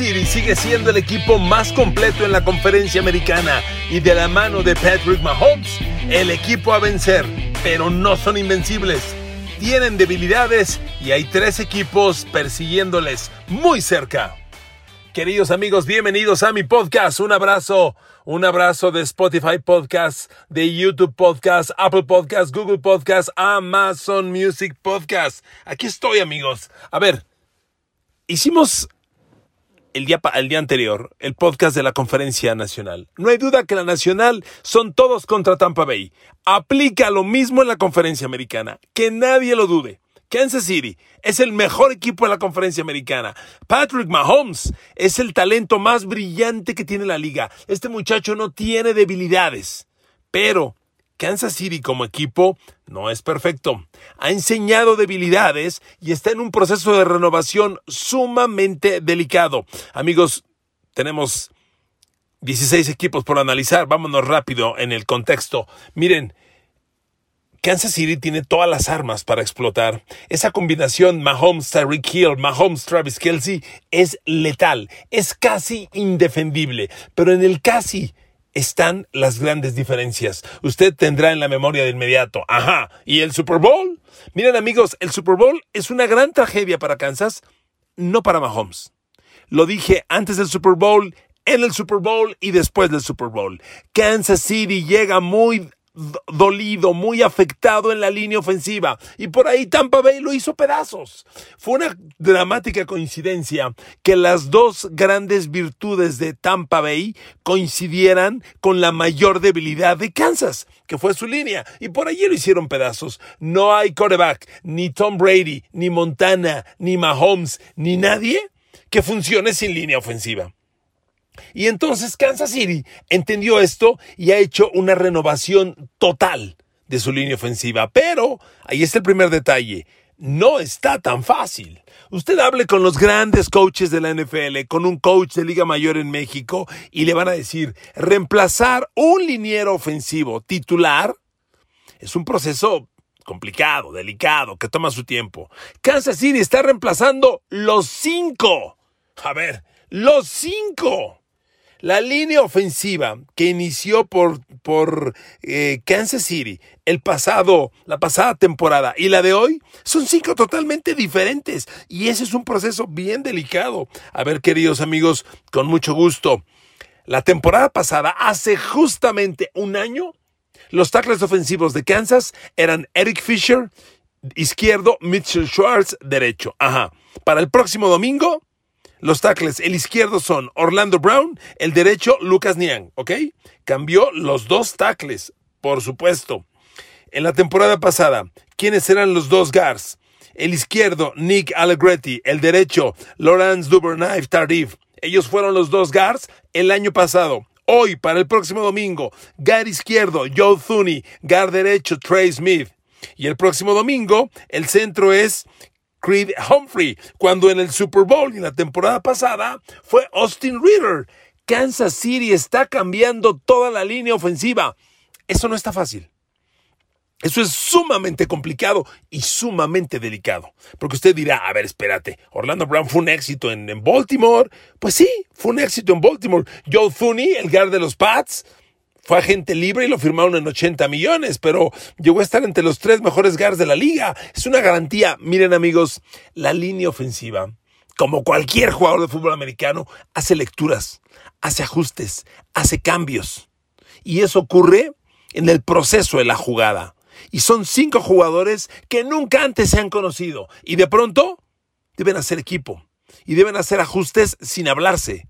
City sigue siendo el equipo más completo en la conferencia americana y de la mano de Patrick Mahomes, el equipo a vencer, pero no son invencibles. Tienen debilidades y hay tres equipos persiguiéndoles muy cerca. Queridos amigos, bienvenidos a mi podcast. Un abrazo, un abrazo de Spotify Podcast, de YouTube Podcast, Apple Podcast, Google Podcast, Amazon Music Podcast. Aquí estoy, amigos. A ver, hicimos el día, día anterior el podcast de la conferencia nacional. No hay duda que la nacional son todos contra Tampa Bay. Aplica lo mismo en la conferencia americana. Que nadie lo dude. Kansas City es el mejor equipo de la conferencia americana. Patrick Mahomes es el talento más brillante que tiene la liga. Este muchacho no tiene debilidades. Pero Kansas City como equipo no es perfecto. Ha enseñado debilidades y está en un proceso de renovación sumamente delicado. Amigos, tenemos 16 equipos por analizar. Vámonos rápido en el contexto. Miren, Kansas City tiene todas las armas para explotar. Esa combinación Mahomes, Tyreek Hill, Mahomes, Travis Kelsey es letal, es casi indefendible. Pero en el casi están las grandes diferencias. Usted tendrá en la memoria de inmediato. Ajá. ¿Y el Super Bowl? Miren amigos, el Super Bowl es una gran tragedia para Kansas, no para Mahomes. Lo dije antes del Super Bowl, en el Super Bowl y después del Super Bowl. Kansas City llega muy dolido, muy afectado en la línea ofensiva. Y por ahí Tampa Bay lo hizo pedazos. Fue una dramática coincidencia que las dos grandes virtudes de Tampa Bay coincidieran con la mayor debilidad de Kansas, que fue su línea. Y por allí lo hicieron pedazos. No hay quarterback, ni Tom Brady, ni Montana, ni Mahomes, ni nadie que funcione sin línea ofensiva. Y entonces Kansas City entendió esto y ha hecho una renovación total de su línea ofensiva. Pero, ahí está el primer detalle, no está tan fácil. Usted hable con los grandes coaches de la NFL, con un coach de Liga Mayor en México, y le van a decir, reemplazar un liniero ofensivo titular es un proceso complicado, delicado, que toma su tiempo. Kansas City está reemplazando los cinco. A ver, los cinco. La línea ofensiva que inició por, por eh, Kansas City el pasado, la pasada temporada y la de hoy son cinco totalmente diferentes. Y ese es un proceso bien delicado. A ver, queridos amigos, con mucho gusto. La temporada pasada, hace justamente un año, los tackles ofensivos de Kansas eran Eric Fisher, izquierdo, Mitchell Schwartz, derecho. Ajá. Para el próximo domingo, los tackles, el izquierdo son Orlando Brown, el derecho Lucas Niang, ¿ok? Cambió los dos tackles, por supuesto. En la temporada pasada, ¿quiénes eran los dos guards? El izquierdo, Nick Allegretti, el derecho, Lawrence Duvernay Tardif. Ellos fueron los dos guards el año pasado. Hoy, para el próximo domingo, guard izquierdo, Joe Thuney, guard derecho, Trey Smith. Y el próximo domingo, el centro es Creed Humphrey, cuando en el Super Bowl y en la temporada pasada fue Austin Reader. Kansas City está cambiando toda la línea ofensiva. Eso no está fácil. Eso es sumamente complicado y sumamente delicado. Porque usted dirá, a ver, espérate, Orlando Brown fue un éxito en, en Baltimore. Pues sí, fue un éxito en Baltimore. Joe Thuney, el guard de los Pats, fue agente libre y lo firmaron en 80 millones, pero llegó a estar entre los tres mejores guards de la liga. Es una garantía. Miren amigos, la línea ofensiva, como cualquier jugador de fútbol americano, hace lecturas, hace ajustes, hace cambios. Y eso ocurre en el proceso de la jugada. Y son cinco jugadores que nunca antes se han conocido. Y de pronto deben hacer equipo. Y deben hacer ajustes sin hablarse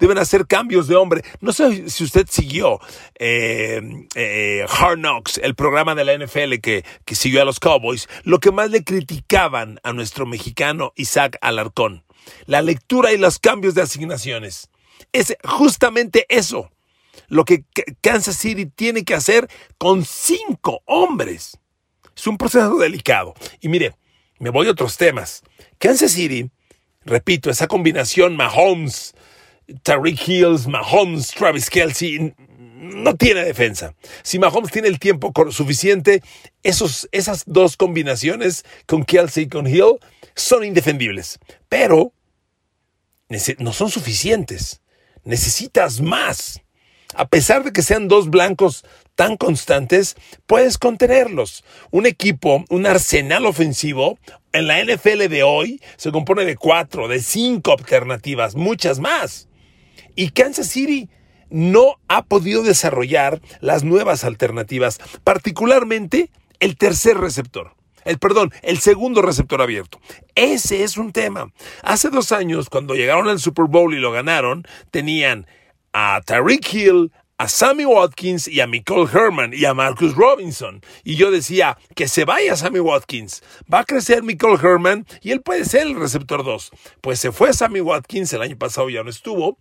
deben hacer cambios de hombre. No sé si usted siguió eh, eh, Hard Knocks, el programa de la NFL que, que siguió a los Cowboys. Lo que más le criticaban a nuestro mexicano Isaac Alarcón, la lectura y los cambios de asignaciones. Es justamente eso lo que Kansas City tiene que hacer con cinco hombres. Es un proceso delicado. Y mire, me voy a otros temas. Kansas City, repito, esa combinación Mahomes, Tariq Hills, Mahomes, Travis Kelsey, no tiene defensa. Si Mahomes tiene el tiempo suficiente, esos, esas dos combinaciones con Kelsey y con Hill son indefendibles. Pero no son suficientes. Necesitas más. A pesar de que sean dos blancos tan constantes, puedes contenerlos. Un equipo, un arsenal ofensivo, en la NFL de hoy se compone de cuatro, de cinco alternativas, muchas más. Y Kansas City no ha podido desarrollar las nuevas alternativas, particularmente el tercer receptor. El perdón, el segundo receptor abierto. Ese es un tema. Hace dos años, cuando llegaron al Super Bowl y lo ganaron, tenían a Tyreek Hill, a Sammy Watkins y a Michael Herman y a Marcus Robinson. Y yo decía, que se vaya Sammy Watkins. Va a crecer Michael Herman y él puede ser el receptor 2. Pues se fue Sammy Watkins, el año pasado ya no estuvo.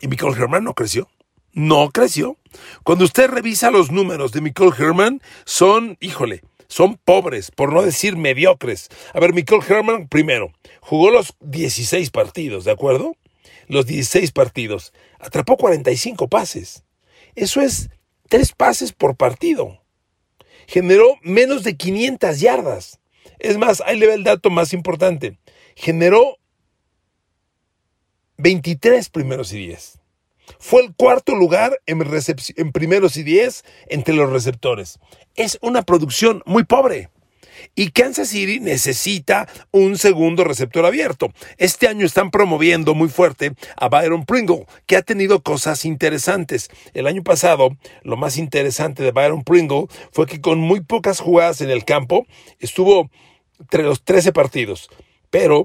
Y Michael Herman no creció. No creció. Cuando usted revisa los números de Michael Herman, son, híjole, son pobres, por no decir mediocres. A ver, Michael Herman, primero, jugó los 16 partidos, ¿de acuerdo? Los 16 partidos atrapó 45 pases. Eso es tres pases por partido. Generó menos de 500 yardas. Es más, ahí le ve el dato más importante. Generó 23 primeros y 10. Fue el cuarto lugar en, en primeros y 10 entre los receptores. Es una producción muy pobre. Y Kansas City necesita un segundo receptor abierto. Este año están promoviendo muy fuerte a Byron Pringle, que ha tenido cosas interesantes. El año pasado, lo más interesante de Byron Pringle fue que con muy pocas jugadas en el campo estuvo entre los 13 partidos, pero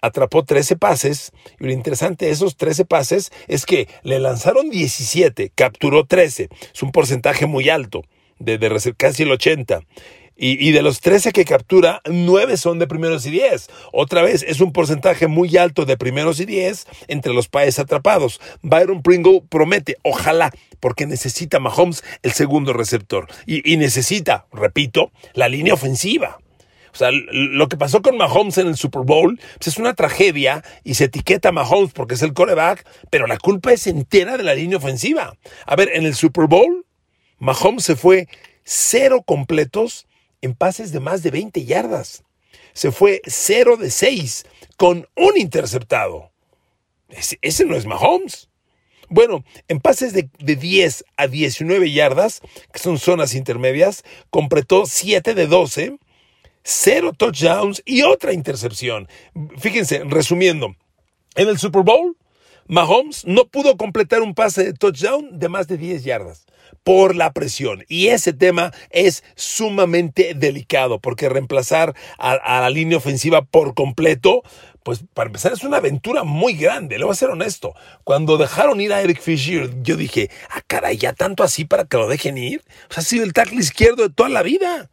atrapó 13 pases y lo interesante de esos 13 pases es que le lanzaron 17, capturó 13. Es un porcentaje muy alto, de, casi el 80. Y, de los 13 que captura, 9 son de primeros y 10. Otra vez, es un porcentaje muy alto de primeros y 10 entre los países atrapados. Byron Pringle promete, ojalá, porque necesita Mahomes el segundo receptor. Y, necesita, repito, la línea ofensiva. O sea, lo que pasó con Mahomes en el Super Bowl pues es una tragedia y se etiqueta a Mahomes porque es el coreback, pero la culpa es entera de la línea ofensiva. A ver, en el Super Bowl, Mahomes se fue cero completos en pases de más de 20 yardas. Se fue 0 de 6 con un interceptado. Ese, no es Mahomes. Bueno, en pases de, de, 10 a 19 yardas, que son zonas intermedias, completó 7 de 12, 0 touchdowns y otra intercepción. Fíjense, resumiendo, en el Super Bowl, Mahomes no pudo completar un pase de touchdown de más de 10 yardas por la presión. Y ese tema es sumamente delicado porque reemplazar a, la línea ofensiva por completo, pues para empezar es una aventura muy grande, le voy a ser honesto. Cuando dejaron ir a Eric Fisher, yo dije, ah, caray, ya tanto así para que lo dejen ir. O sea, ha sido el tackle izquierdo de toda la vida.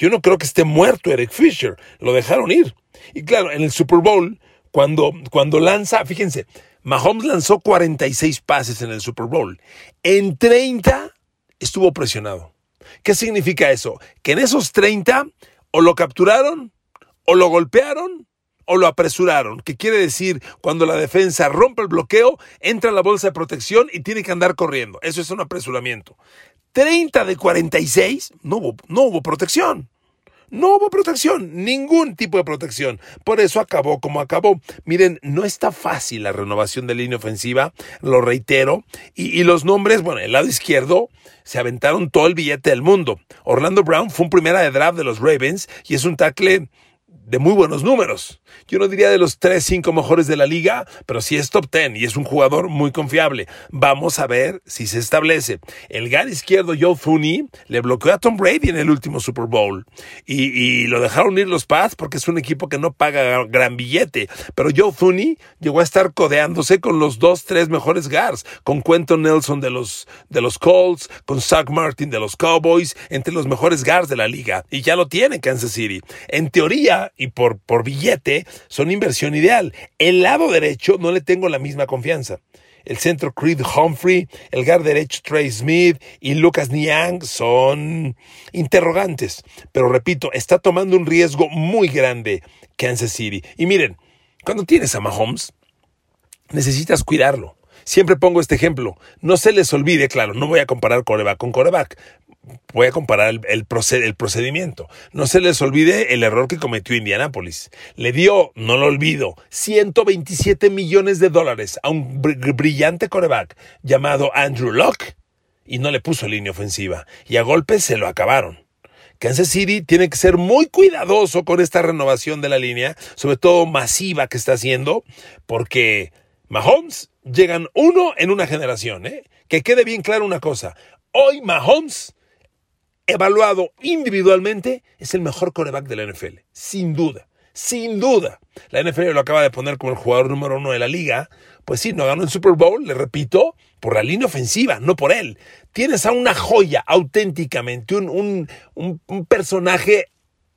Yo no creo que esté muerto Eric Fisher, lo dejaron ir. Y claro, en el Super Bowl, cuando, cuando lanza, fíjense, Mahomes lanzó 46 pases en el Super Bowl. En 30 estuvo presionado. ¿Qué significa eso? Que en esos 30 o lo capturaron, o lo golpearon, o lo apresuraron. ¿Qué quiere decir cuando la defensa rompe el bloqueo, entra en la bolsa de protección y tiene que andar corriendo. Eso es un apresuramiento. 30 de 46 no hubo, no hubo protección. No hubo protección, ningún tipo de protección. Por eso acabó como acabó. Miren, no está fácil la renovación de línea ofensiva, lo reitero. Y, los nombres, bueno, el lado izquierdo se aventaron todo el billete del mundo. Orlando Brown fue un primera de draft de los Ravens y es un tackle de muy buenos números. Yo no diría de los 3, 5 mejores de la liga, pero sí es top 10 y es un jugador muy confiable. Vamos a ver si se establece. El gar izquierdo Joe Fooney le bloqueó a Tom Brady en el último Super Bowl y, lo dejaron ir los Pats porque es un equipo que no paga gran billete. Pero Joe Fooney llegó a estar codeándose con los dos, tres mejores guards, con Quentin Nelson de los, de los Colts, con Zach Martin de los Cowboys, entre los mejores guards de la liga. Y ya lo tiene Kansas City. En teoría, y por, por billete son inversión ideal. El lado derecho no le tengo la misma confianza. El centro Creed Humphrey, el guard derecho Trey Smith y Lucas Niang son interrogantes. Pero repito, está tomando un riesgo muy grande Kansas City. Y miren, cuando tienes a Mahomes, necesitas cuidarlo. Siempre pongo este ejemplo. No se les olvide, claro, no voy a comparar coreback con coreback. Voy a comparar el, procedimiento. No se les olvide el error que cometió Indianapolis. Le dio, no lo olvido, 127 millones de dólares a un brillante coreback llamado Andrew Locke y no le puso línea ofensiva. Y a golpes se lo acabaron. Kansas City tiene que ser muy cuidadoso con esta renovación de la línea, sobre todo masiva que está haciendo, porque Mahomes llegan uno en una generación. ¿eh? Que quede bien claro una cosa. Hoy Mahomes, evaluado individualmente, es el mejor coreback de la NFL, sin duda. Sin duda. La NFL lo acaba de poner como el jugador número uno de la liga. Pues sí, no ganó el Super Bowl, le repito, por la línea ofensiva, no por él. Tienes a una joya auténticamente, un, un personaje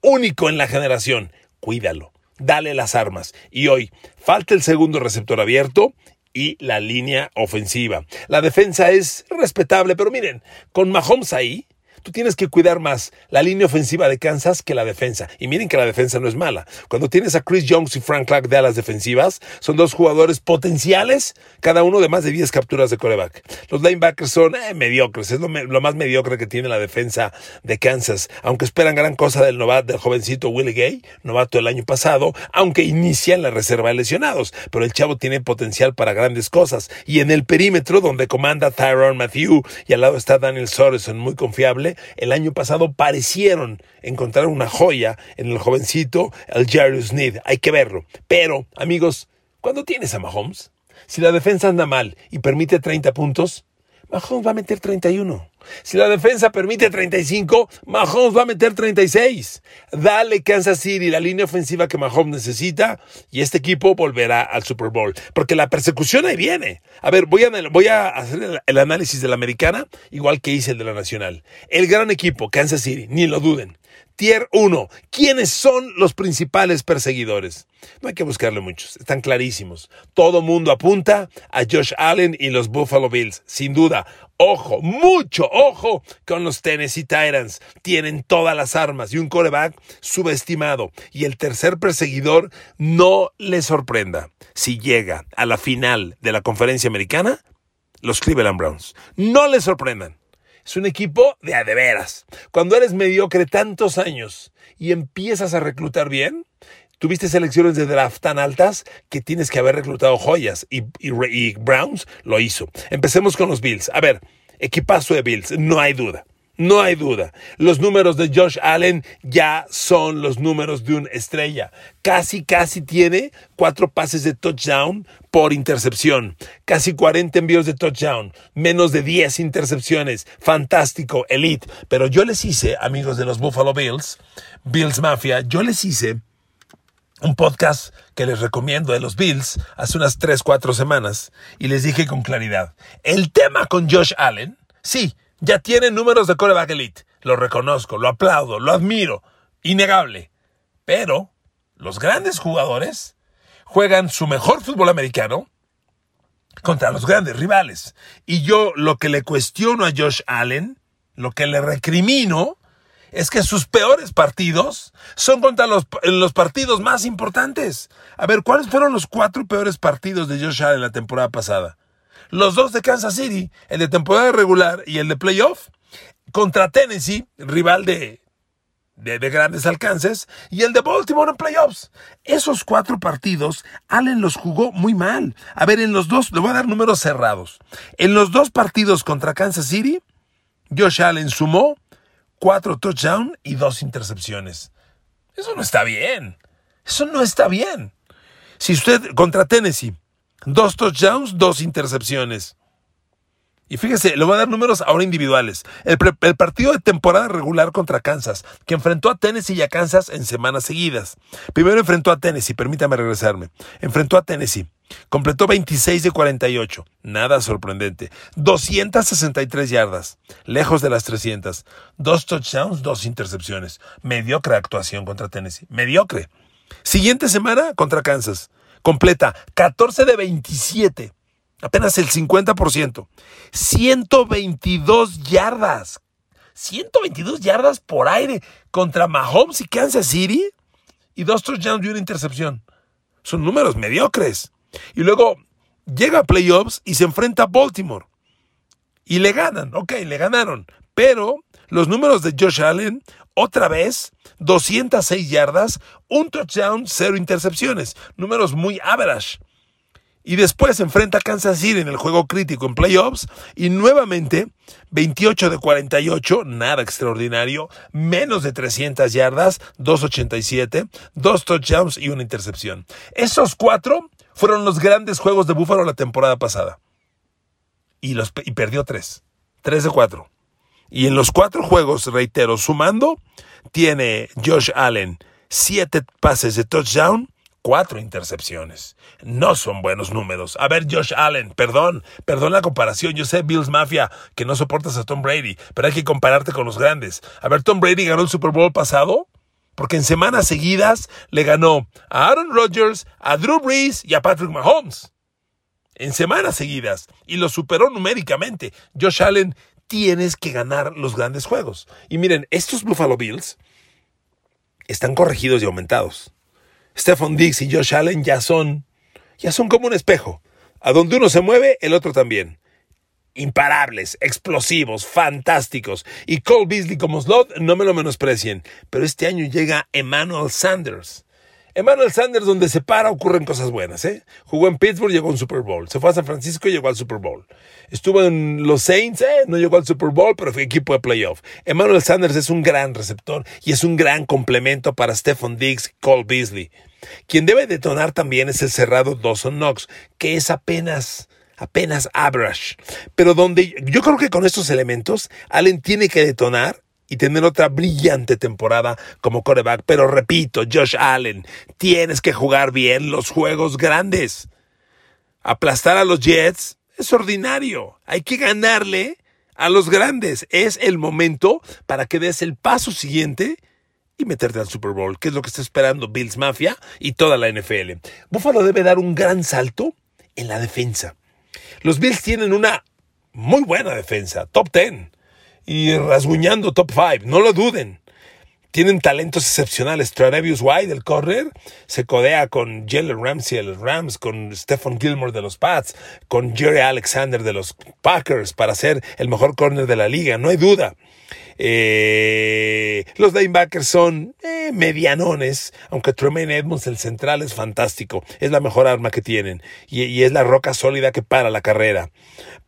único en la generación. Cuídalo, dale las armas. Y hoy falta el segundo receptor abierto y la línea ofensiva. La defensa es respetable, pero miren, con Mahomes ahí, tú tienes que cuidar más la línea ofensiva de Kansas que la defensa. Y miren que la defensa no es mala. Cuando tienes a Chris Jones y Frank Clark de alas defensivas, son dos jugadores potenciales, cada uno de más de 10 capturas de coreback. Los linebackers son eh, mediocres, es lo, más mediocre que tiene la defensa de Kansas. Aunque esperan gran cosa del novato, del jovencito Willie Gay, novato el año pasado, aunque inicia en la reserva de lesionados. Pero el chavo tiene potencial para grandes cosas. Y en el perímetro, donde comanda Tyrone Matthew y al lado está Daniel Sorensen, muy confiable, el año pasado parecieron encontrar una joya en el jovencito, el Jerry Sneed. Hay que verlo. Pero, amigos, cuando tienes a Mahomes, si la defensa anda mal y permite 30 puntos, Mahomes va a meter 31. Si la defensa permite 35, Mahomes va a meter 36. Dale Kansas City la línea ofensiva que Mahomes necesita y este equipo volverá al Super Bowl. Porque la persecución ahí viene. A ver, voy a, hacer el análisis de la americana igual que hice el de la nacional. El gran equipo, Kansas City, ni lo duden. Tier 1. ¿Quiénes son los principales perseguidores? No hay que buscarle muchos, están clarísimos. Todo mundo apunta a Josh Allen y los Buffalo Bills, sin duda. Ojo, mucho ojo con los Tennessee Titans. Tienen todas las armas y un coreback subestimado. Y el tercer perseguidor no le sorprenda. Si llega a la final de la conferencia americana, los Cleveland Browns. No le sorprendan. Es un equipo de a de veras. Cuando eres mediocre tantos años y empiezas a reclutar bien, tuviste selecciones de draft tan altas que tienes que haber reclutado joyas y, y, Browns lo hizo. Empecemos con los Bills. A ver, equipazo de Bills, no hay duda. No hay duda. Los números de Josh Allen ya son los números de una estrella. Casi, casi tiene cuatro pases de touchdown por intercepción. Casi 40 envíos de touchdown. Menos de 10 intercepciones. Fantástico, elite. Pero yo les hice, amigos de los Buffalo Bills, Bills Mafia, yo les hice un podcast que les recomiendo de los Bills hace unas 3, 4 semanas y les dije con claridad, el tema con Josh Allen, sí, ya tiene números de coreback elite. Lo reconozco, lo aplaudo, lo admiro. Innegable. Pero los grandes jugadores juegan su mejor fútbol americano contra los grandes rivales. Y yo lo que le cuestiono a Josh Allen, lo que le recrimino, es que sus peores partidos son contra los, los, partidos más importantes. A ver, ¿cuáles fueron los cuatro peores partidos de Josh Allen la temporada pasada? Los dos de Kansas City, el de temporada regular y el de playoff, contra Tennessee, rival de, de, grandes alcances, y el de Baltimore en playoffs. Esos cuatro partidos, Allen los jugó muy mal. A ver, en los dos, le voy a dar números cerrados. En los dos partidos contra Kansas City, Josh Allen sumó cuatro touchdowns y dos intercepciones. Eso no está bien. Eso no está bien. Si usted contra Tennessee Dos touchdowns, dos intercepciones. Y fíjese, le voy a dar números ahora individuales. El, partido de temporada regular contra Kansas, que enfrentó a Tennessee y a Kansas en semanas seguidas. Primero enfrentó a Tennessee, permítame regresarme. Enfrentó a Tennessee. Completó 26 de 48. Nada sorprendente. 263 yardas. Lejos de las 300. Dos touchdowns, dos intercepciones. Mediocre actuación contra Tennessee. Mediocre. Siguiente semana contra Kansas completa, 14 de 27, apenas el 50%, 122 yardas, 122 yardas por aire contra Mahomes y Kansas City y dos touchdowns y una intercepción. Son números mediocres. Y luego llega a playoffs y se enfrenta a Baltimore. Y le ganan, ok, le ganaron. Pero los números de Josh Allen, otra vez, 206 yardas, un touchdown, cero intercepciones. Números muy average. Y después enfrenta a Kansas City en el juego crítico en playoffs y nuevamente 28 de 48, nada extraordinario, menos de 300 yardas, 287, dos touchdowns y una intercepción. Esos cuatro fueron los grandes juegos de Buffalo la temporada pasada. Y, los, y perdió tres. Tres de cuatro. Y en los cuatro juegos, reitero, sumando, tiene Josh Allen siete pases de touchdown, cuatro intercepciones. No son buenos números. A ver, Josh Allen, perdón, perdón la comparación. Yo sé, Bills Mafia, que no soportas a Tom Brady, pero hay que compararte con los grandes. A ver, Tom Brady ganó el Super Bowl pasado. Porque en semanas seguidas le ganó a Aaron Rodgers, a Drew Brees y a Patrick Mahomes. En semanas seguidas. Y lo superó numéricamente. Josh Allen, tienes que ganar los grandes juegos. Y miren, estos Buffalo Bills están corregidos y aumentados. Stephon Diggs y Josh Allen ya son, ya son como un espejo. A donde uno se mueve, el otro también. Imparables, explosivos, fantásticos. Y Cole Beasley como slot, no me lo menosprecien. Pero este año llega Emmanuel Sanders. Emmanuel Sanders, donde se para, ocurren cosas buenas. ¿eh? Jugó en Pittsburgh, llegó a un Super Bowl. Se fue a San Francisco y llegó al Super Bowl. Estuvo en los Saints, ¿eh? no llegó al Super Bowl, pero fue equipo de playoff. Emmanuel Sanders es un gran receptor y es un gran complemento para Stephon Diggs Cole Beasley. Quien debe detonar también es el cerrado Dawson Knox, que es apenas apenas average. Pero donde yo creo que con estos elementos, Allen tiene que detonar y tener otra brillante temporada como coreback. Pero repito, Josh Allen, tienes que jugar bien los juegos grandes. Aplastar a los Jets es ordinario. Hay que ganarle a los grandes. Es el momento para que des el paso siguiente y meterte al Super Bowl, que es lo que está esperando Bills Mafia y toda la NFL. Buffalo debe dar un gran salto en la defensa. Los Bills tienen una muy buena defensa, top 10, y rasguñando top 5, no lo duden. Tienen talentos excepcionales. Travis White, el corner, se codea con Jalen Ramsey de los Rams, con Stephen Gilmore de los Pats, con Jerry Alexander de los Packers para ser el mejor corner de la liga, no hay duda. Eh, los linebackers son eh, medianones, aunque Tremaine Edmonds, el central, es fantástico. Es la mejor arma que tienen y es la roca sólida que para la carrera.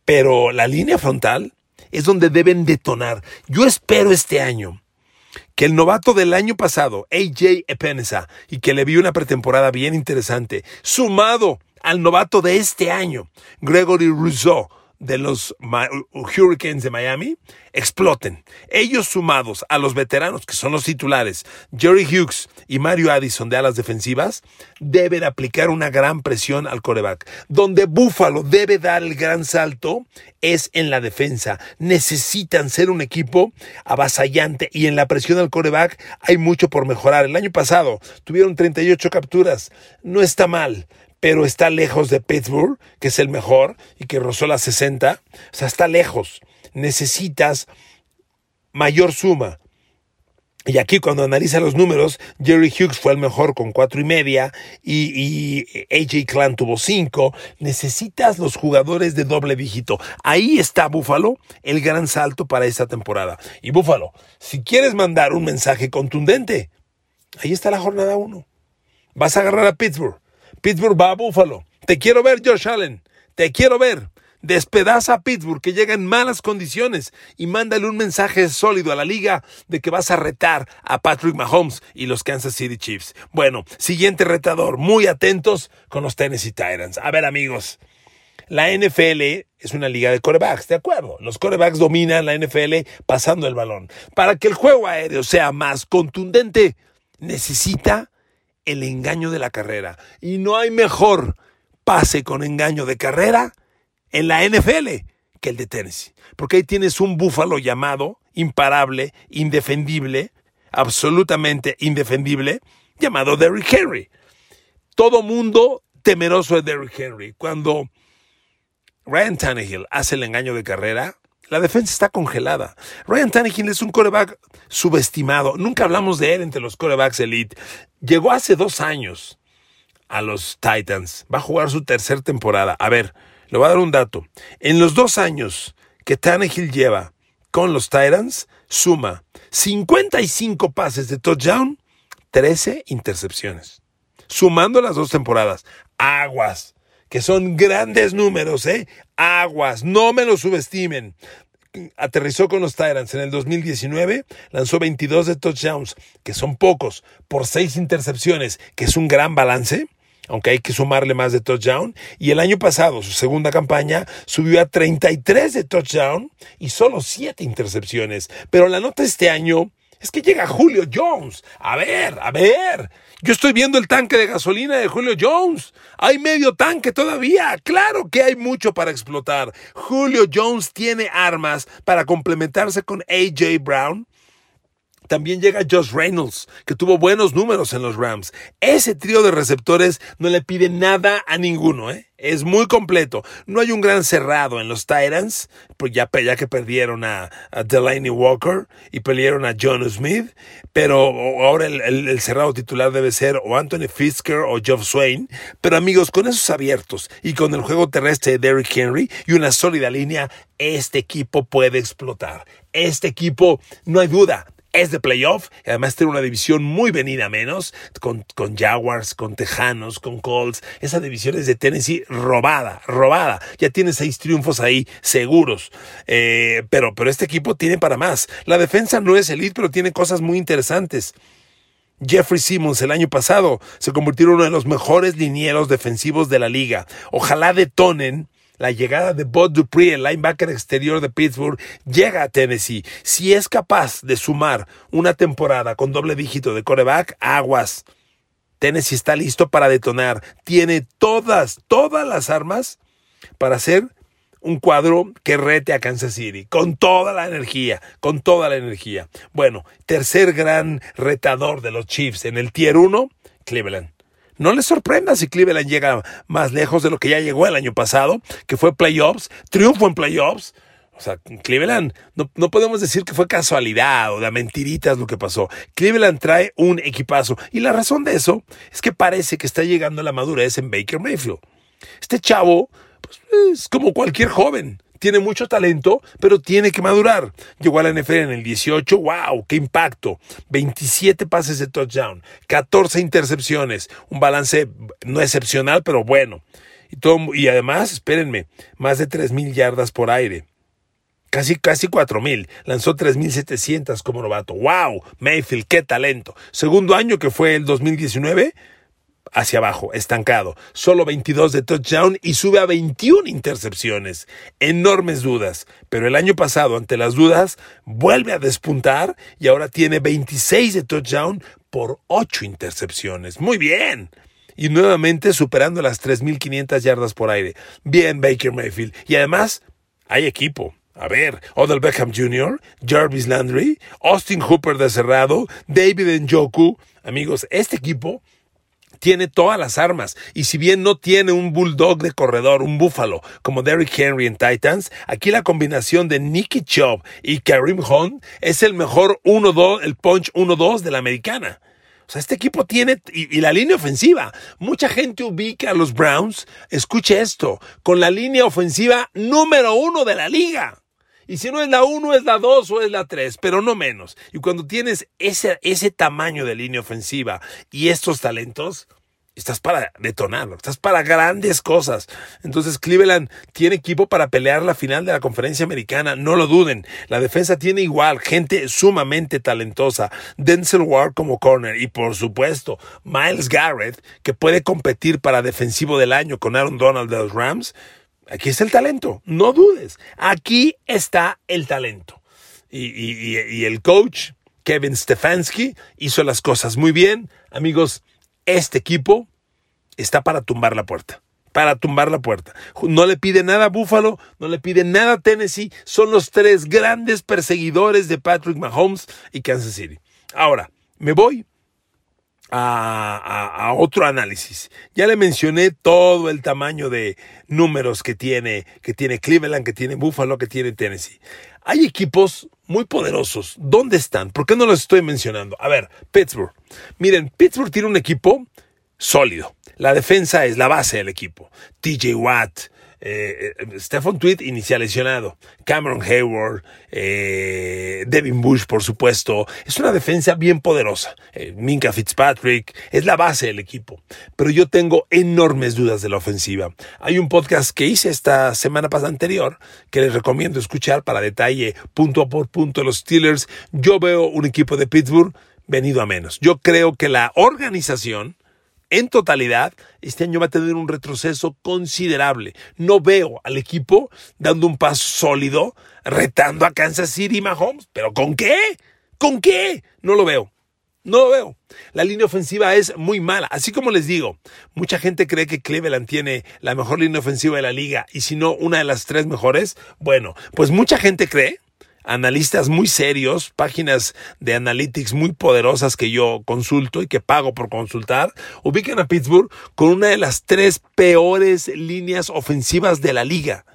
Pero la línea frontal es donde deben detonar. Yo espero este año que el novato del año pasado, AJ Epenesa, y que le vi una pretemporada bien interesante, sumado al novato de este año, Gregory Rousseau, de los Hurricanes de Miami exploten. Ellos sumados a los veteranos que son los titulares, Jerry Hughes y Mario Addison de alas defensivas, deben aplicar una gran presión al coreback. Donde Buffalo debe dar el gran salto es en la defensa. Necesitan ser un equipo avasallante y en la presión al coreback hay mucho por mejorar. El año pasado tuvieron 38 capturas. No está mal pero está lejos de Pittsburgh, que es el mejor y que rozó las 60. O sea, está lejos. Necesitas mayor suma. Y aquí cuando analiza los números, Jerry Hughes fue el mejor con cuatro y media y, AJ Clan tuvo cinco. Necesitas los jugadores de doble dígito. Ahí está Buffalo, el gran salto para esta temporada. Y Buffalo, si quieres mandar un mensaje contundente, ahí está la jornada uno. Vas a agarrar a Pittsburgh. Pittsburgh va a Buffalo. Te quiero ver, Josh Allen. Te quiero ver. Despedaza a Pittsburgh, que llega en malas condiciones, y mándale un mensaje sólido a la liga de que vas a retar a Patrick Mahomes y los Kansas City Chiefs. Bueno, siguiente retador, muy atentos con los Tennessee Titans. A ver, amigos, la NFL es una liga de corebacks, ¿de acuerdo? Los corebacks dominan la NFL pasando el balón. Para que el juego aéreo sea más contundente, necesita el engaño de la carrera. Y no hay mejor pase con engaño de carrera en la NFL que el de Tennessee. Porque ahí tienes un búfalo llamado imparable, indefendible, absolutamente indefendible, llamado Derrick Henry. Todo mundo temeroso de Derrick Henry. Cuando Ryan Tannehill hace el engaño de carrera, la defensa está congelada. Ryan Tannehill es un coreback subestimado. Nunca hablamos de él entre los corebacks elite. Llegó hace dos años a los Titans. Va a jugar su tercera temporada. A ver, le voy a dar un dato. En los dos años que Tannehill lleva con los Titans suma 55 pases de touchdown, 13 intercepciones. Sumando las dos temporadas. Aguas, que son grandes números, ¿eh? Aguas, no me lo subestimen. Aterrizó con los Tyrants en el 2019, lanzó 22 de touchdowns, que son pocos, por 6 intercepciones, que es un gran balance aunque hay que sumarle más de touchdown. Y el año pasado, su segunda campaña, subió a 33 de touchdown y solo 7 intercepciones. Pero la nota este año es que llega Julio Jones. A ver, a ver. Yo estoy viendo el tanque de gasolina de Julio Jones. Hay medio tanque todavía. Claro que hay mucho para explotar. Julio Jones tiene armas para complementarse con AJ Brown también llega Josh Reynolds, que tuvo buenos números en los Rams. Ese trío de receptores no le pide nada a ninguno, ¿eh? Es muy completo. No hay un gran cerrado en los Titans, pues ya, que perdieron a, Delaney Walker y perdieron a John Smith, pero ahora el, cerrado titular debe ser o Anthony Fisker o Geoff Swain. Pero amigos, con esos abiertos y con el juego terrestre de Derrick Henry y una sólida línea, este equipo puede explotar. Este equipo, no hay duda, es de playoff además tiene una división muy venida menos con, con Jaguars, con Tejanos, con Colts. Esa división es de Tennessee robada, robada. Ya tiene seis triunfos ahí seguros. Eh, pero, pero este equipo tiene para más. La defensa no es elite, pero tiene cosas muy interesantes. Jeffrey Simmons el año pasado se convirtió en uno de los mejores linieros defensivos de la liga. Ojalá detonen la llegada de Bud Dupree, el linebacker exterior de Pittsburgh, llega a Tennessee. Si es capaz de sumar una temporada con doble dígito de coreback, aguas. Tennessee está listo para detonar. Tiene todas, todas las armas para hacer un cuadro que rete a Kansas City, con toda la energía, con toda la energía. Bueno, tercer gran retador de los Chiefs en el Tier 1, Cleveland. No les sorprenda si Cleveland llega más lejos de lo que ya llegó el año pasado, que fue playoffs, triunfo en playoffs. O sea, Cleveland, no, no, podemos decir que fue casualidad o de mentiritas lo que pasó. Cleveland trae un equipazo. Y la razón de eso es que parece que está llegando la madurez en Baker Mayfield. Este chavo, pues, es como cualquier joven tiene mucho talento, pero tiene que madurar. Llegó a la NFL en el 18, wow, qué impacto. 27 pases de touchdown, 14 intercepciones, un balance no excepcional, pero bueno. Y, todo, y además, espérenme, más de 3.000 yardas por aire. Casi, casi 4.000. Lanzó 3.700 como novato. ¡Wow! Mayfield, qué talento. Segundo año que fue el 2019 hacia abajo, estancado. Solo 22 de touchdown y sube a 21 intercepciones. Enormes dudas. Pero el año pasado, ante las dudas, vuelve a despuntar y ahora tiene 26 de touchdown por 8 intercepciones. Muy bien. Y nuevamente superando las 3.500 yardas por aire. Bien, Baker Mayfield. Y además, hay equipo. A ver, Odell Beckham Jr., Jarvis Landry, Austin Hooper de cerrado, David Njoku. Amigos, este equipo tiene todas las armas. Y si bien no tiene un bulldog de corredor, un búfalo, como Derrick Henry en Titans, aquí la combinación de Nicky Chubb y Karim Hunt es el mejor 1-2, el punch 1-2 de la americana. O sea, este equipo tiene, y, y, la línea ofensiva. Mucha gente ubica a los Browns, escuche esto, con la línea ofensiva número uno de la liga. Y si no es la 1, es la 2 o es la 3, pero no menos. Y cuando tienes ese, ese tamaño de línea ofensiva y estos talentos, estás para detonarlo, estás para grandes cosas. Entonces Cleveland tiene equipo para pelear la final de la conferencia americana, no lo duden. La defensa tiene igual, gente sumamente talentosa. Denzel Ward como corner y por supuesto Miles Garrett que puede competir para defensivo del año con Aaron Donald de los Rams. Aquí está el talento, no dudes. Aquí está el talento. Y, el coach, Kevin Stefanski, hizo las cosas muy bien. Amigos, este equipo está para tumbar la puerta. Para tumbar la puerta. No le pide nada a Buffalo, no le pide nada a Tennessee. Son los tres grandes perseguidores de Patrick Mahomes y Kansas City. Ahora, me voy a, otro análisis. Ya le mencioné todo el tamaño de números que tiene, que tiene Cleveland, que tiene Buffalo, que tiene Tennessee. Hay equipos muy poderosos. ¿Dónde están? ¿Por qué no los estoy mencionando? A ver, Pittsburgh. Miren, Pittsburgh tiene un equipo sólido. La defensa es la base del equipo. TJ Watt, eh, eh, Stephen Tweet inicia lesionado. Cameron Hayward, eh, Devin Bush, por supuesto. Es una defensa bien poderosa. Minka Fitzpatrick es la base del equipo. Pero yo tengo enormes dudas de la ofensiva. Hay un podcast que hice esta semana pasada anterior que les recomiendo escuchar para detalle punto por punto los Steelers. Yo veo un equipo de Pittsburgh venido a menos. Yo creo que la organización en totalidad, este año va a tener un retroceso considerable. No veo al equipo dando un paso sólido, retando a Kansas City y Mahomes. ¿Pero con qué? ¿Con qué? No lo veo. No lo veo. La línea ofensiva es muy mala. Así como les digo, mucha gente cree que Cleveland tiene la mejor línea ofensiva de la liga y si no, una de las tres mejores. Bueno, pues mucha gente cree analistas muy serios, páginas de analytics muy poderosas que yo consulto y que pago por consultar, ubican a Pittsburgh con una de las tres peores líneas ofensivas de la liga.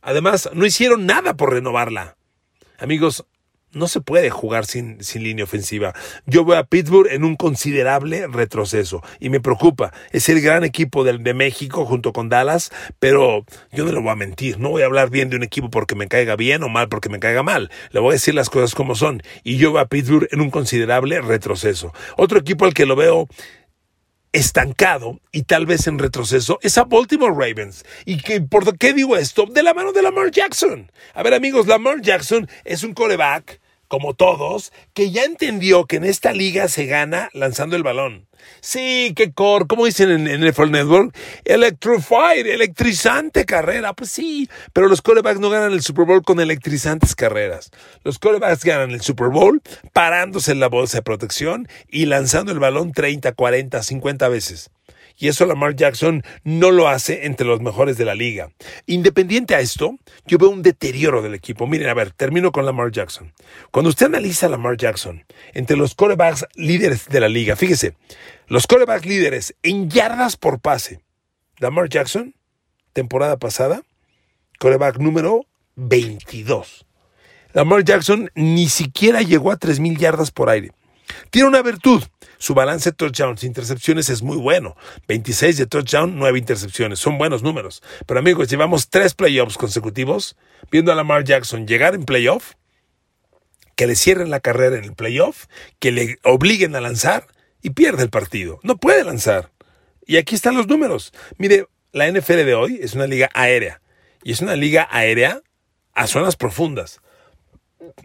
Además, no hicieron nada por renovarla. Amigos, no se puede jugar sin, sin, línea ofensiva. Yo veo a Pittsburgh en un considerable retroceso y me preocupa. Es el gran equipo de, de, México junto con Dallas, pero yo no le voy a mentir. No voy a hablar bien de un equipo porque me caiga bien o mal porque me caiga mal. Le voy a decir las cosas como son. Y yo veo a Pittsburgh en un considerable retroceso. Otro equipo al que lo veo estancado y tal vez en retroceso es a Baltimore Ravens. ¿Y que, por qué digo esto? De la mano de Lamar Jackson. A ver amigos, Lamar Jackson es un coreback como todos, que ya entendió que en esta liga se gana lanzando el balón. Sí, qué core, como dicen en, el NFL Network, electrified, electrizante carrera. Pues sí, pero los corebacks no ganan el Super Bowl con electrizantes carreras. Los corebacks ganan el Super Bowl parándose en la bolsa de protección y lanzando el balón 30, 40, 50 veces y eso Lamar Jackson no lo hace entre los mejores de la liga. Independiente a esto, yo veo un deterioro del equipo. Miren, a ver, termino con Lamar Jackson. Cuando usted analiza a Lamar Jackson entre los corebacks líderes de la liga, fíjese, los corebacks líderes en yardas por pase, Lamar Jackson, temporada pasada, coreback número 22. Lamar Jackson ni siquiera llegó a 3.000 yardas por aire. Tiene una virtud. Su balance de touchdowns e intercepciones es muy bueno. 26 de touchdown, 9 intercepciones. Son buenos números. Pero amigos, llevamos tres playoffs consecutivos viendo a Lamar Jackson llegar en playoff, que le cierren la carrera en el playoff, que le obliguen a lanzar y pierde el partido. No puede lanzar. Y aquí están los números. Mire, la NFL de hoy es una liga aérea. Y es una liga aérea a zonas profundas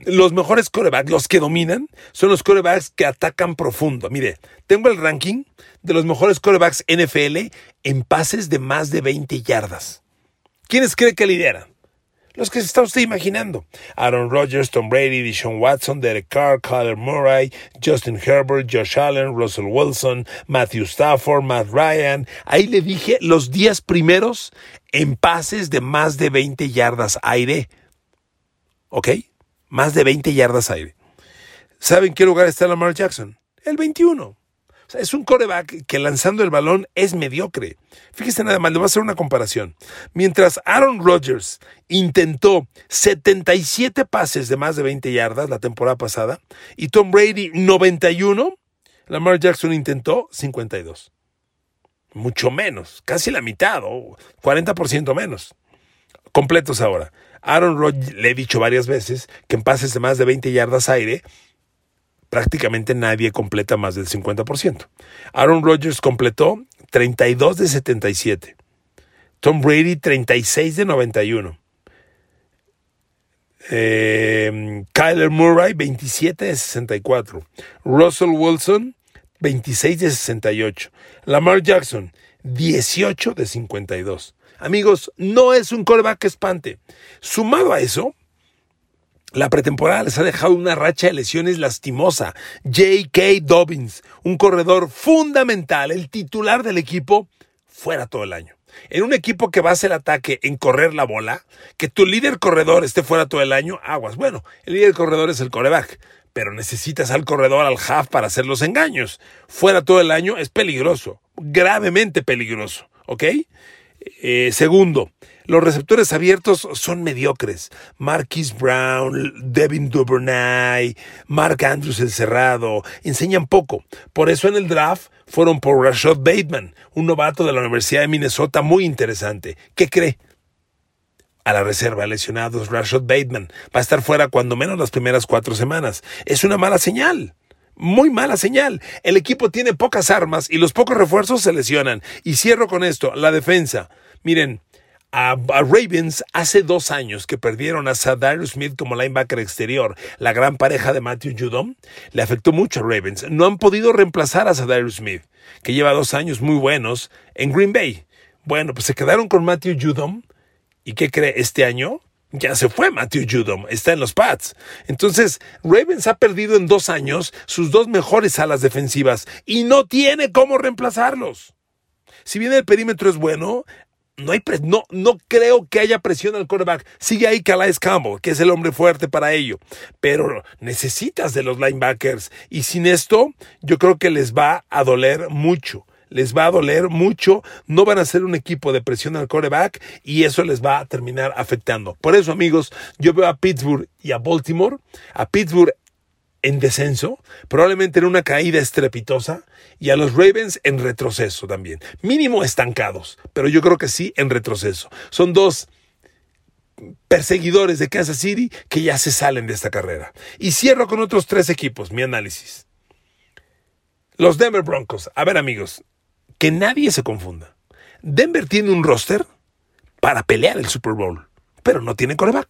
los mejores corebacks, los que dominan, son los corebacks que atacan profundo. Mire, tengo el ranking de los mejores corebacks NFL en pases de más de 20 yardas. ¿Quiénes cree que lideran? Los que se está usted imaginando. Aaron Rodgers, Tom Brady, Deshaun Watson, Derek Carr, Kyler Murray, Justin Herbert, Josh Allen, Russell Wilson, Matthew Stafford, Matt Ryan. Ahí le dije los 10 primeros en pases de más de 20 yardas aire. ¿Ok? Más de 20 yardas aire. ¿Saben qué lugar está Lamar Jackson? El 21. es un coreback que lanzando el balón es mediocre. Fíjese nada más, le voy a hacer una comparación. Mientras Aaron Rodgers intentó 77 pases de más de 20 yardas la temporada pasada y Tom Brady 91, Lamar Jackson intentó 52. Mucho menos, casi la mitad o 40% menos. Completos ahora. Aaron Rodgers, le he dicho varias veces que en pases de más de 20 yardas aire, prácticamente nadie completa más del 50%. Aaron Rodgers completó 32 de 77. Tom Brady 36 de 91. Eh, Kyler Murray 27 de 64. Russell Wilson 26 de 68. Lamar Jackson 18 de 52. Amigos, no es un coreback que espante. Sumado a eso, la pretemporada les ha dejado una racha de lesiones lastimosa. J.K. Dobbins, un corredor fundamental, el titular del equipo, fuera todo el año. En un equipo que basa el ataque en correr la bola, que tu líder corredor esté fuera todo el año, aguas. Bueno, el líder corredor es el coreback, pero necesitas al corredor, al half, para hacer los engaños. Fuera todo el año es peligroso, gravemente peligroso, ¿ok? Eh, segundo, Los receptores abiertos son mediocres. Marquis Brown, Devin Duvernay, Mark Andrews el cerrado, enseñan poco. Por eso en el draft fueron por Rashad Bateman, un novato de la Universidad de Minnesota muy interesante. ¿Qué cree? A la reserva lesionados, Rashad Bateman va a estar fuera cuando menos las primeras cuatro semanas. Es una mala señal. Muy mala señal. El equipo tiene pocas armas y los pocos refuerzos se lesionan. Y cierro con esto, la defensa. Miren, a, Ravens hace dos años que perdieron a Sadar Smith como linebacker exterior, la gran pareja de Matthew Judon, le afectó mucho a Ravens. No han podido reemplazar a Sadar Smith, que lleva dos años muy buenos en Green Bay. Bueno, pues se quedaron con Matthew Judon. ¿Y qué cree este año? Ya se fue Matthew Judon, está en los Pats. Entonces, Ravens ha perdido en dos años sus dos mejores alas defensivas y no tiene cómo reemplazarlos. Si bien el perímetro es bueno, no, hay no, no creo que haya presión al quarterback. Sigue ahí Calais Campbell, que es el hombre fuerte para ello. Pero necesitas de los linebackers. Y sin esto, yo creo que les va a doler mucho. Les va a doler mucho. No van a ser un equipo de presión al quarterback y eso les va a terminar afectando. Por eso, amigos, yo veo a Pittsburgh y a Baltimore. A Pittsburgh en descenso, probablemente en una caída estrepitosa, y a los Ravens en retroceso también. Mínimo estancados, pero yo creo que sí en retroceso. Son dos perseguidores de Kansas City que ya se salen de esta carrera. Y cierro con otros tres equipos, mi análisis. Los Denver Broncos. A ver amigos, que nadie se confunda. Denver tiene un roster para pelear el Super Bowl, pero no tiene coreback.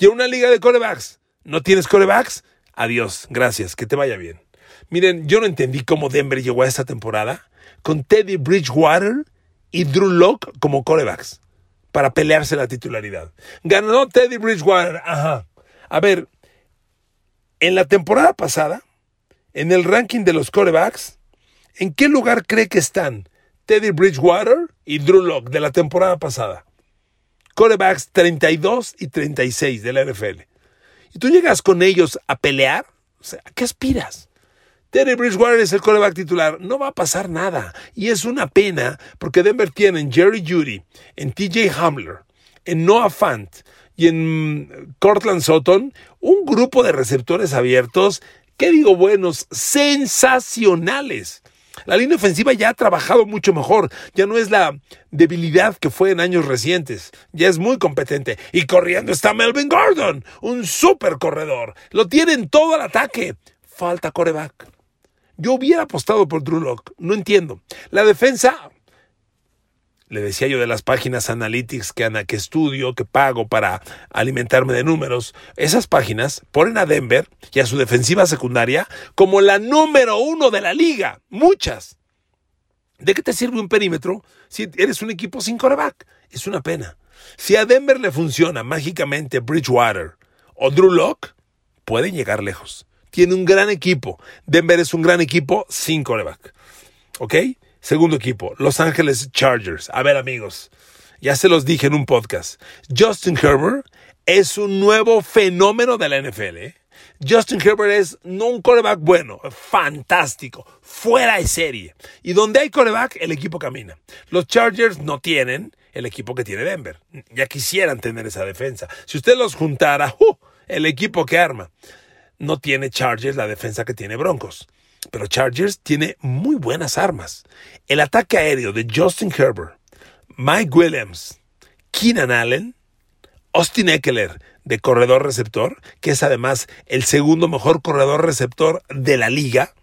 Y en una liga de corebacks, ¿no tienes corebacks? Adiós, gracias, que te vaya bien. Miren, yo no entendí cómo Denver llegó a esta temporada con Teddy Bridgewater y Drew Locke como corebacks para pelearse la titularidad. Ganó Teddy Bridgewater, ajá. A ver, en la temporada pasada, en el ranking de los corebacks, ¿en qué lugar cree que están Teddy Bridgewater y Drew Locke de la temporada pasada? Corebacks 32 y 36 de la NFL y tú llegas con ellos a pelear, o sea, ¿a qué aspiras? Terry Bridgewater es el coreback titular. No va a pasar nada. Y es una pena porque Denver tiene en Jerry Judy, en TJ Hamler, en Noah Fant y en Cortland Sutton un grupo de receptores abiertos, ¿qué digo buenos? Sensacionales. La línea ofensiva ya ha trabajado mucho mejor, ya no es la debilidad que fue en años recientes, ya es muy competente. Y corriendo está Melvin Gordon, un super corredor. Lo tienen todo al ataque. Falta coreback. Yo hubiera apostado por Drew Lock, no entiendo. La defensa, le decía yo de las páginas analytics que, que estudio, que pago para alimentarme de números, esas páginas ponen a Denver y a su defensiva secundaria como la número uno de la liga. Muchas. ¿De qué te sirve un perímetro si eres un equipo sin coreback? Es una pena. Si a Denver le funciona mágicamente Bridgewater o Drew Lock, pueden llegar lejos. Tiene un gran equipo. Denver es un gran equipo sin coreback. ¿Ok? Segundo equipo, Los Ángeles Chargers. A ver amigos, ya se los dije en un podcast. Justin Herbert es un nuevo fenómeno de la NFL. ¿eh? Justin Herbert es no un coreback bueno, fantástico, fuera de serie. Y donde hay coreback, el equipo camina. Los Chargers no tienen el equipo que tiene Denver. Ya quisieran tener esa defensa. Si usted los juntara, ¡uh! el equipo que arma. No tiene Chargers la defensa que tiene Broncos. Pero Chargers tiene muy buenas armas. El ataque aéreo de Justin Herbert, Mike Williams, Keenan Allen, Austin Eckler de corredor receptor, que es además el segundo mejor corredor receptor de la liga.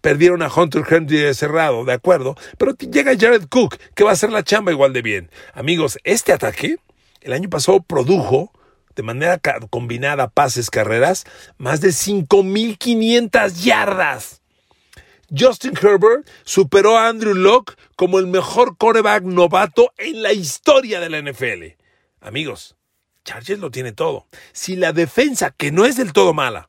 Perdieron a Hunter Henry de cerrado, de acuerdo, pero llega Jared Cook, que va a hacer la chamba igual de bien. Amigos, este ataque el año pasado produjo de manera combinada pases, carreras, más de 5.500 yardas. Justin Herbert superó a Andrew Locke como el mejor coreback novato en la historia de la NFL. Amigos, Chargers lo tiene todo. Si la defensa, que no es del todo mala,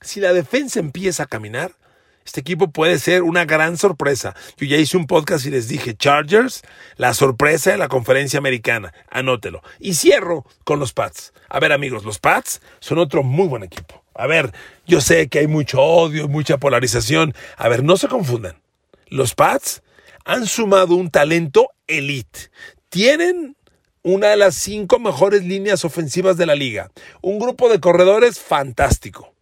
si la defensa empieza a caminar, este equipo puede ser una gran sorpresa. Yo ya hice un podcast y les dije, Chargers, la sorpresa de la conferencia americana. Anótelo. Y cierro con los Pats. A ver amigos, los Pats son otro muy buen equipo. A ver, yo sé que hay mucho odio, mucha polarización. A ver, no se confundan. Los Pats han sumado un talento elite. Tienen una de las cinco mejores líneas ofensivas de la liga, un grupo de corredores fantástico.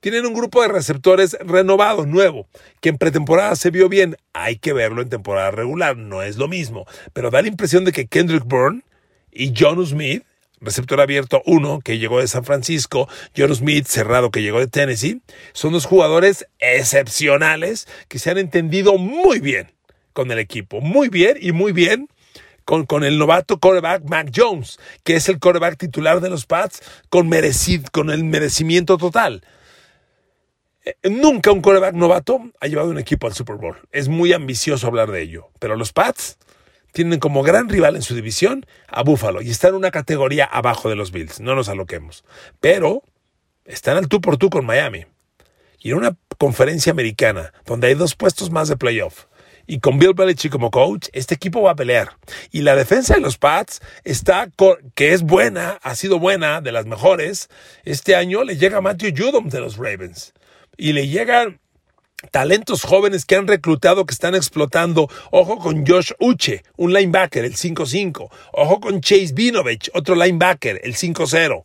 Tienen un grupo de receptores renovado, nuevo, que en pretemporada se vio bien. Hay que verlo en temporada regular, no es lo mismo. Pero da la impresión de que Kendrick Bourne y John Smith, receptor abierto 1 que llegó de San Francisco, John Smith cerrado que llegó de Tennessee, son dos jugadores excepcionales que se han entendido muy bien con el equipo. Muy bien y muy bien con, con, el novato quarterback Mac Jones, que es el quarterback titular de los Pats con, merecid, con el merecimiento total. Eh, nunca un quarterback novato ha llevado un equipo al Super Bowl. Es muy ambicioso hablar de ello. Pero los Pats tienen como gran rival en su división a Buffalo y están en una categoría abajo de los Bills. No nos aloquemos. Pero están al tú por tú con Miami. Y en una conferencia americana donde hay dos puestos más de playoff y con Bill Belichick como coach, este equipo va a pelear. Y la defensa de los Pats está, que es buena, ha sido buena, de las mejores. Este año le llega Matthew Judom de los Ravens y le llegan talentos jóvenes que han reclutado que están explotando. Ojo con Josh Uche, un linebacker, el 5-5. Ojo con Chase Vinovich, otro linebacker, el 5-0.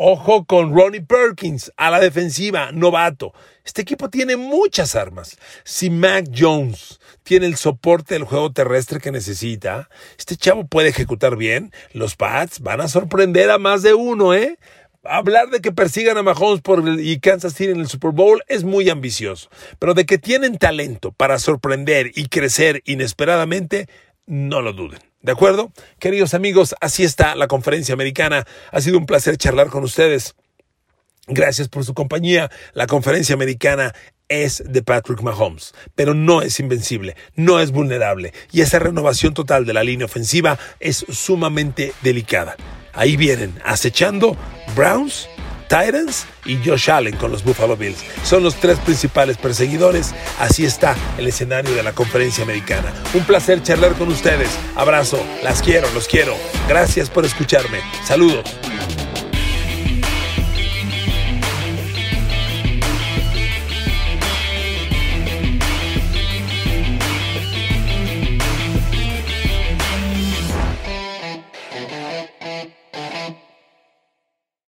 Ojo con Ronnie Perkins a la defensiva, novato. Este equipo tiene muchas armas. Si Mac Jones tiene el soporte del juego terrestre que necesita, este chavo puede ejecutar bien. Los Pats van a sorprender a más de uno, ¿eh? Hablar de que persigan a Mahomes por y Kansas City en el Super Bowl es muy ambicioso, pero de que tienen talento para sorprender y crecer inesperadamente, no lo duden. ¿De acuerdo? Queridos amigos, así está la conferencia americana. Ha sido un placer charlar con ustedes. Gracias por su compañía. La conferencia americana es de Patrick Mahomes, pero no es invencible, no es vulnerable y esa renovación total de la línea ofensiva es sumamente delicada. Ahí vienen acechando Browns, Titans y Josh Allen con los Buffalo Bills. Son los tres principales perseguidores. Así está el escenario de la conferencia americana. Un placer charlar con ustedes. Abrazo, las quiero, los quiero. Gracias por escucharme. Saludos.